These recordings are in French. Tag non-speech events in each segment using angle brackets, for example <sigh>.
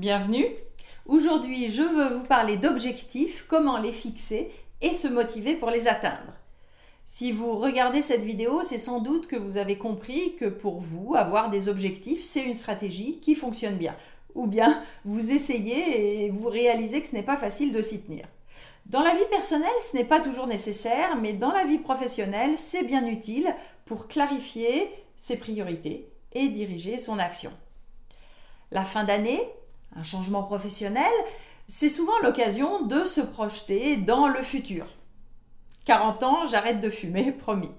Bienvenue. Aujourd'hui, je veux vous parler d'objectifs, comment les fixer et se motiver pour les atteindre. Si vous regardez cette vidéo, c'est sans doute que vous avez compris que pour vous, avoir des objectifs, c'est une stratégie qui fonctionne bien. Ou bien vous essayez et vous réalisez que ce n'est pas facile de s'y tenir. Dans la vie personnelle, ce n'est pas toujours nécessaire, mais dans la vie professionnelle, c'est bien utile pour clarifier ses priorités et diriger son action. La fin d'année, un changement professionnel, c'est souvent l'occasion de se projeter dans le futur. 40 ans, j'arrête de fumer, <laughs> promis.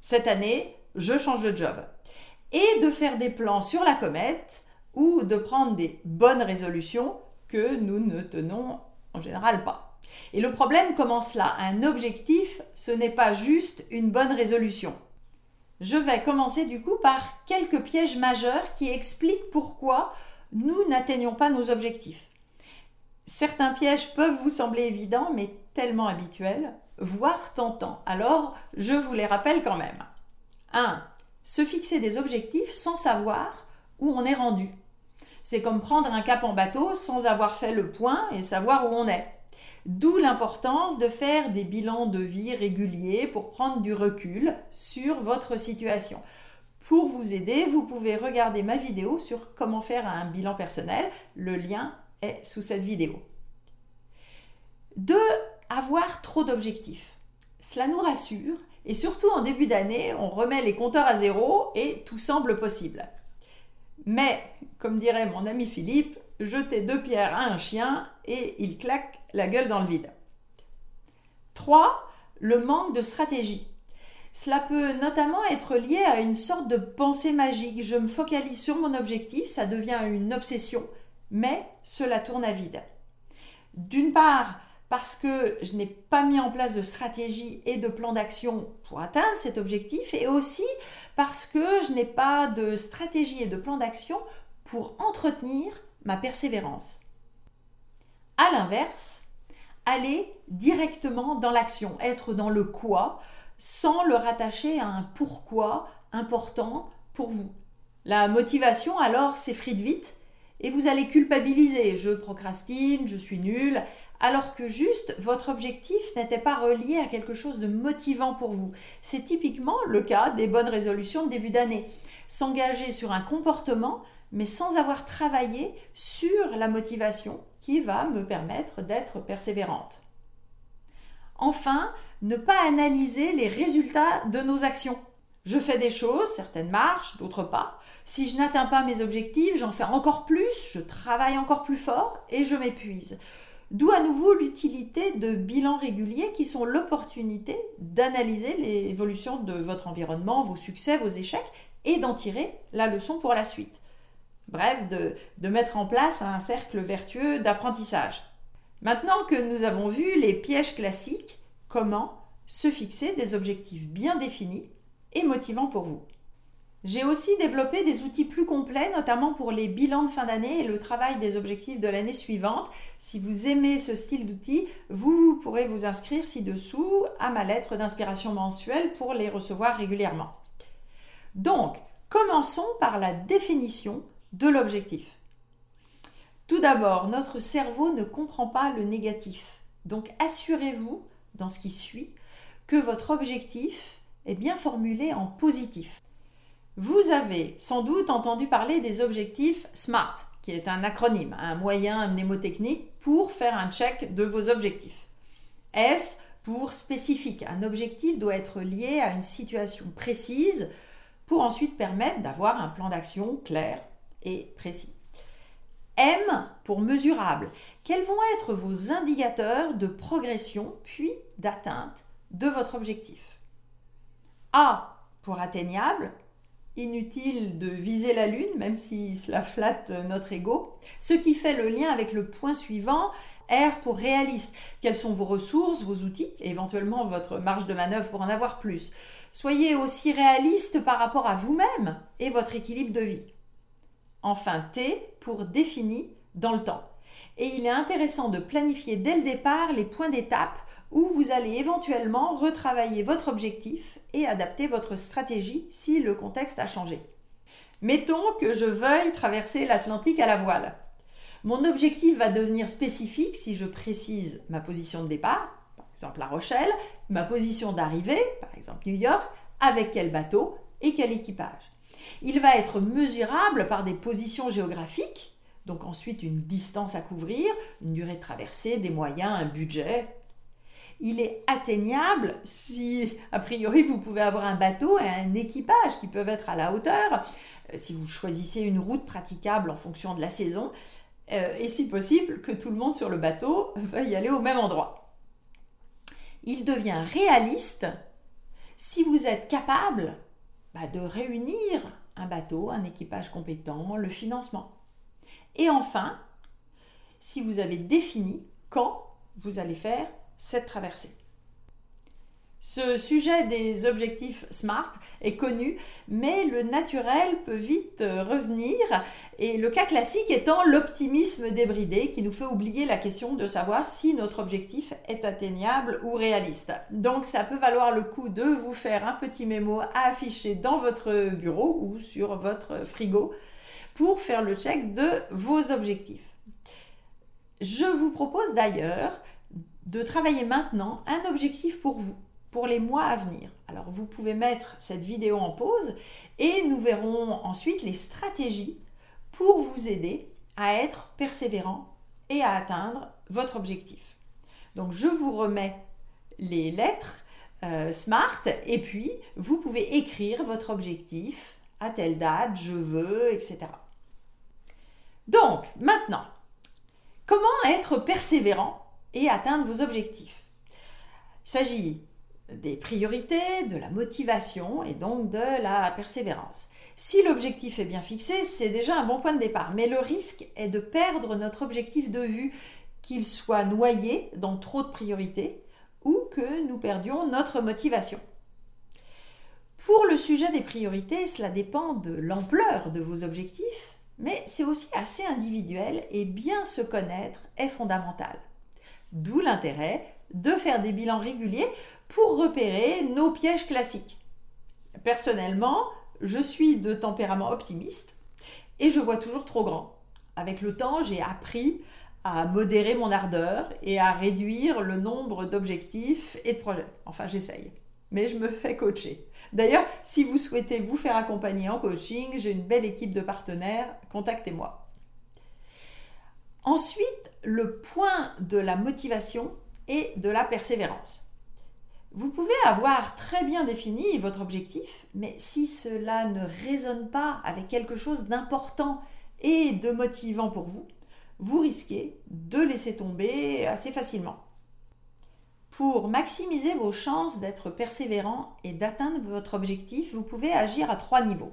Cette année, je change de job. Et de faire des plans sur la comète ou de prendre des bonnes résolutions que nous ne tenons en général pas. Et le problème commence là. Un objectif, ce n'est pas juste une bonne résolution. Je vais commencer du coup par quelques pièges majeurs qui expliquent pourquoi nous n'atteignons pas nos objectifs. Certains pièges peuvent vous sembler évidents, mais tellement habituels, voire tentants. Alors, je vous les rappelle quand même. 1. Se fixer des objectifs sans savoir où on est rendu. C'est comme prendre un cap en bateau sans avoir fait le point et savoir où on est. D'où l'importance de faire des bilans de vie réguliers pour prendre du recul sur votre situation. Pour vous aider, vous pouvez regarder ma vidéo sur comment faire un bilan personnel. Le lien est sous cette vidéo. 2. Avoir trop d'objectifs. Cela nous rassure et surtout en début d'année, on remet les compteurs à zéro et tout semble possible. Mais, comme dirait mon ami Philippe, jeter deux pierres à un chien et il claque la gueule dans le vide. 3. Le manque de stratégie. Cela peut notamment être lié à une sorte de pensée magique. Je me focalise sur mon objectif, ça devient une obsession, mais cela tourne à vide. D'une part, parce que je n'ai pas mis en place de stratégie et de plan d'action pour atteindre cet objectif, et aussi parce que je n'ai pas de stratégie et de plan d'action pour entretenir ma persévérance. À l'inverse, aller directement dans l'action, être dans le quoi, sans le rattacher à un pourquoi important pour vous. La motivation alors s'effrite vite et vous allez culpabiliser. Je procrastine, je suis nul, alors que juste votre objectif n'était pas relié à quelque chose de motivant pour vous. C'est typiquement le cas des bonnes résolutions de début d'année. S'engager sur un comportement, mais sans avoir travaillé sur la motivation qui va me permettre d'être persévérante. Enfin, ne pas analyser les résultats de nos actions. Je fais des choses, certaines marchent, d'autres pas. Si je n'atteins pas mes objectifs, j'en fais encore plus, je travaille encore plus fort et je m'épuise. D'où à nouveau l'utilité de bilans réguliers qui sont l'opportunité d'analyser l'évolution de votre environnement, vos succès, vos échecs et d'en tirer la leçon pour la suite. Bref, de, de mettre en place un cercle vertueux d'apprentissage. Maintenant que nous avons vu les pièges classiques, comment se fixer des objectifs bien définis et motivants pour vous? J'ai aussi développé des outils plus complets, notamment pour les bilans de fin d'année et le travail des objectifs de l'année suivante. Si vous aimez ce style d'outils, vous pourrez vous inscrire ci-dessous à ma lettre d'inspiration mensuelle pour les recevoir régulièrement. Donc, commençons par la définition de l'objectif. Tout d'abord, notre cerveau ne comprend pas le négatif. Donc assurez-vous, dans ce qui suit, que votre objectif est bien formulé en positif. Vous avez sans doute entendu parler des objectifs SMART, qui est un acronyme, un moyen mnémotechnique pour faire un check de vos objectifs. S pour spécifique. Un objectif doit être lié à une situation précise pour ensuite permettre d'avoir un plan d'action clair et précis. M pour mesurable. Quels vont être vos indicateurs de progression puis d'atteinte de votre objectif? A pour atteignable. Inutile de viser la lune, même si cela flatte notre ego. Ce qui fait le lien avec le point suivant, R pour réaliste. Quelles sont vos ressources, vos outils, et éventuellement votre marge de manœuvre pour en avoir plus? Soyez aussi réaliste par rapport à vous-même et votre équilibre de vie. Enfin, T pour défini dans le temps. Et il est intéressant de planifier dès le départ les points d'étape où vous allez éventuellement retravailler votre objectif et adapter votre stratégie si le contexte a changé. Mettons que je veuille traverser l'Atlantique à la voile. Mon objectif va devenir spécifique si je précise ma position de départ, par exemple La Rochelle, ma position d'arrivée, par exemple New York, avec quel bateau et quel équipage. Il va être mesurable par des positions géographiques, donc ensuite une distance à couvrir, une durée de traversée, des moyens, un budget. Il est atteignable si, a priori, vous pouvez avoir un bateau et un équipage qui peuvent être à la hauteur, euh, si vous choisissez une route praticable en fonction de la saison, euh, et si possible que tout le monde sur le bateau <laughs> veuille aller au même endroit. Il devient réaliste si vous êtes capable bah, de réunir un bateau, un équipage compétent, le financement. Et enfin, si vous avez défini quand vous allez faire cette traversée. Ce sujet des objectifs SMART est connu, mais le naturel peut vite revenir, et le cas classique étant l'optimisme débridé qui nous fait oublier la question de savoir si notre objectif est atteignable ou réaliste. Donc ça peut valoir le coup de vous faire un petit mémo à afficher dans votre bureau ou sur votre frigo pour faire le check de vos objectifs. Je vous propose d'ailleurs de travailler maintenant un objectif pour vous pour les mois à venir. Alors vous pouvez mettre cette vidéo en pause et nous verrons ensuite les stratégies pour vous aider à être persévérant et à atteindre votre objectif. Donc je vous remets les lettres euh, SMART et puis vous pouvez écrire votre objectif à telle date, je veux, etc. Donc maintenant, comment être persévérant et atteindre vos objectifs? Il des priorités, de la motivation et donc de la persévérance. Si l'objectif est bien fixé, c'est déjà un bon point de départ, mais le risque est de perdre notre objectif de vue, qu'il soit noyé dans trop de priorités ou que nous perdions notre motivation. Pour le sujet des priorités, cela dépend de l'ampleur de vos objectifs, mais c'est aussi assez individuel et bien se connaître est fondamental. D'où l'intérêt de faire des bilans réguliers pour repérer nos pièges classiques. Personnellement, je suis de tempérament optimiste et je vois toujours trop grand. Avec le temps, j'ai appris à modérer mon ardeur et à réduire le nombre d'objectifs et de projets. Enfin, j'essaye. Mais je me fais coacher. D'ailleurs, si vous souhaitez vous faire accompagner en coaching, j'ai une belle équipe de partenaires, contactez-moi. Ensuite, le point de la motivation et de la persévérance. Vous pouvez avoir très bien défini votre objectif, mais si cela ne résonne pas avec quelque chose d'important et de motivant pour vous, vous risquez de laisser tomber assez facilement. Pour maximiser vos chances d'être persévérant et d'atteindre votre objectif, vous pouvez agir à trois niveaux.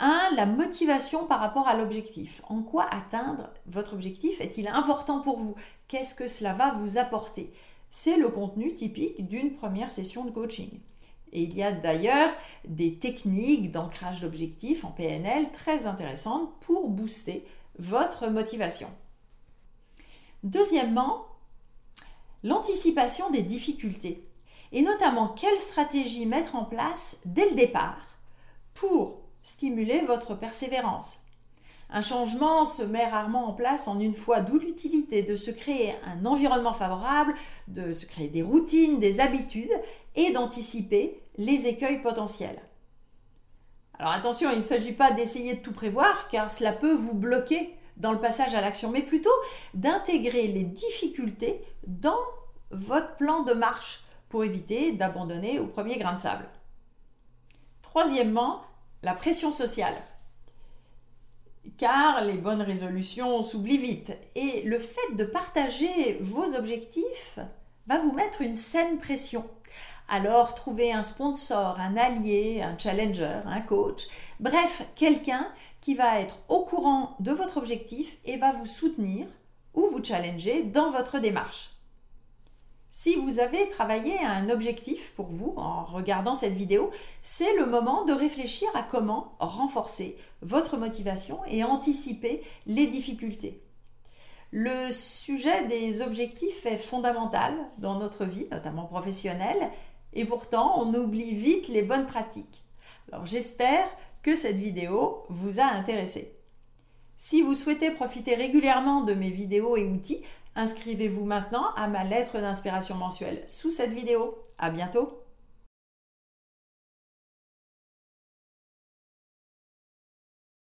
1. La motivation par rapport à l'objectif. En quoi atteindre votre objectif est-il important pour vous? Qu'est-ce que cela va vous apporter? C'est le contenu typique d'une première session de coaching. Et il y a d'ailleurs des techniques d'ancrage d'objectifs en PNL très intéressantes pour booster votre motivation. Deuxièmement, l'anticipation des difficultés et notamment quelle stratégie mettre en place dès le départ pour stimuler votre persévérance? Un changement se met rarement en place en une fois, d'où l'utilité de se créer un environnement favorable, de se créer des routines, des habitudes et d'anticiper les écueils potentiels. Alors attention, il ne s'agit pas d'essayer de tout prévoir car cela peut vous bloquer dans le passage à l'action, mais plutôt d'intégrer les difficultés dans votre plan de marche pour éviter d'abandonner au premier grain de sable. Troisièmement, la pression sociale. Car les bonnes résolutions s'oublient vite. Et le fait de partager vos objectifs va vous mettre une saine pression. Alors trouvez un sponsor, un allié, un challenger, un coach, bref, quelqu'un qui va être au courant de votre objectif et va vous soutenir ou vous challenger dans votre démarche. Si vous avez travaillé à un objectif pour vous en regardant cette vidéo, c'est le moment de réfléchir à comment renforcer votre motivation et anticiper les difficultés. Le sujet des objectifs est fondamental dans notre vie, notamment professionnelle, et pourtant on oublie vite les bonnes pratiques. Alors j'espère que cette vidéo vous a intéressé. Si vous souhaitez profiter régulièrement de mes vidéos et outils, inscrivez-vous maintenant à ma lettre d'inspiration mensuelle sous cette vidéo. À bientôt!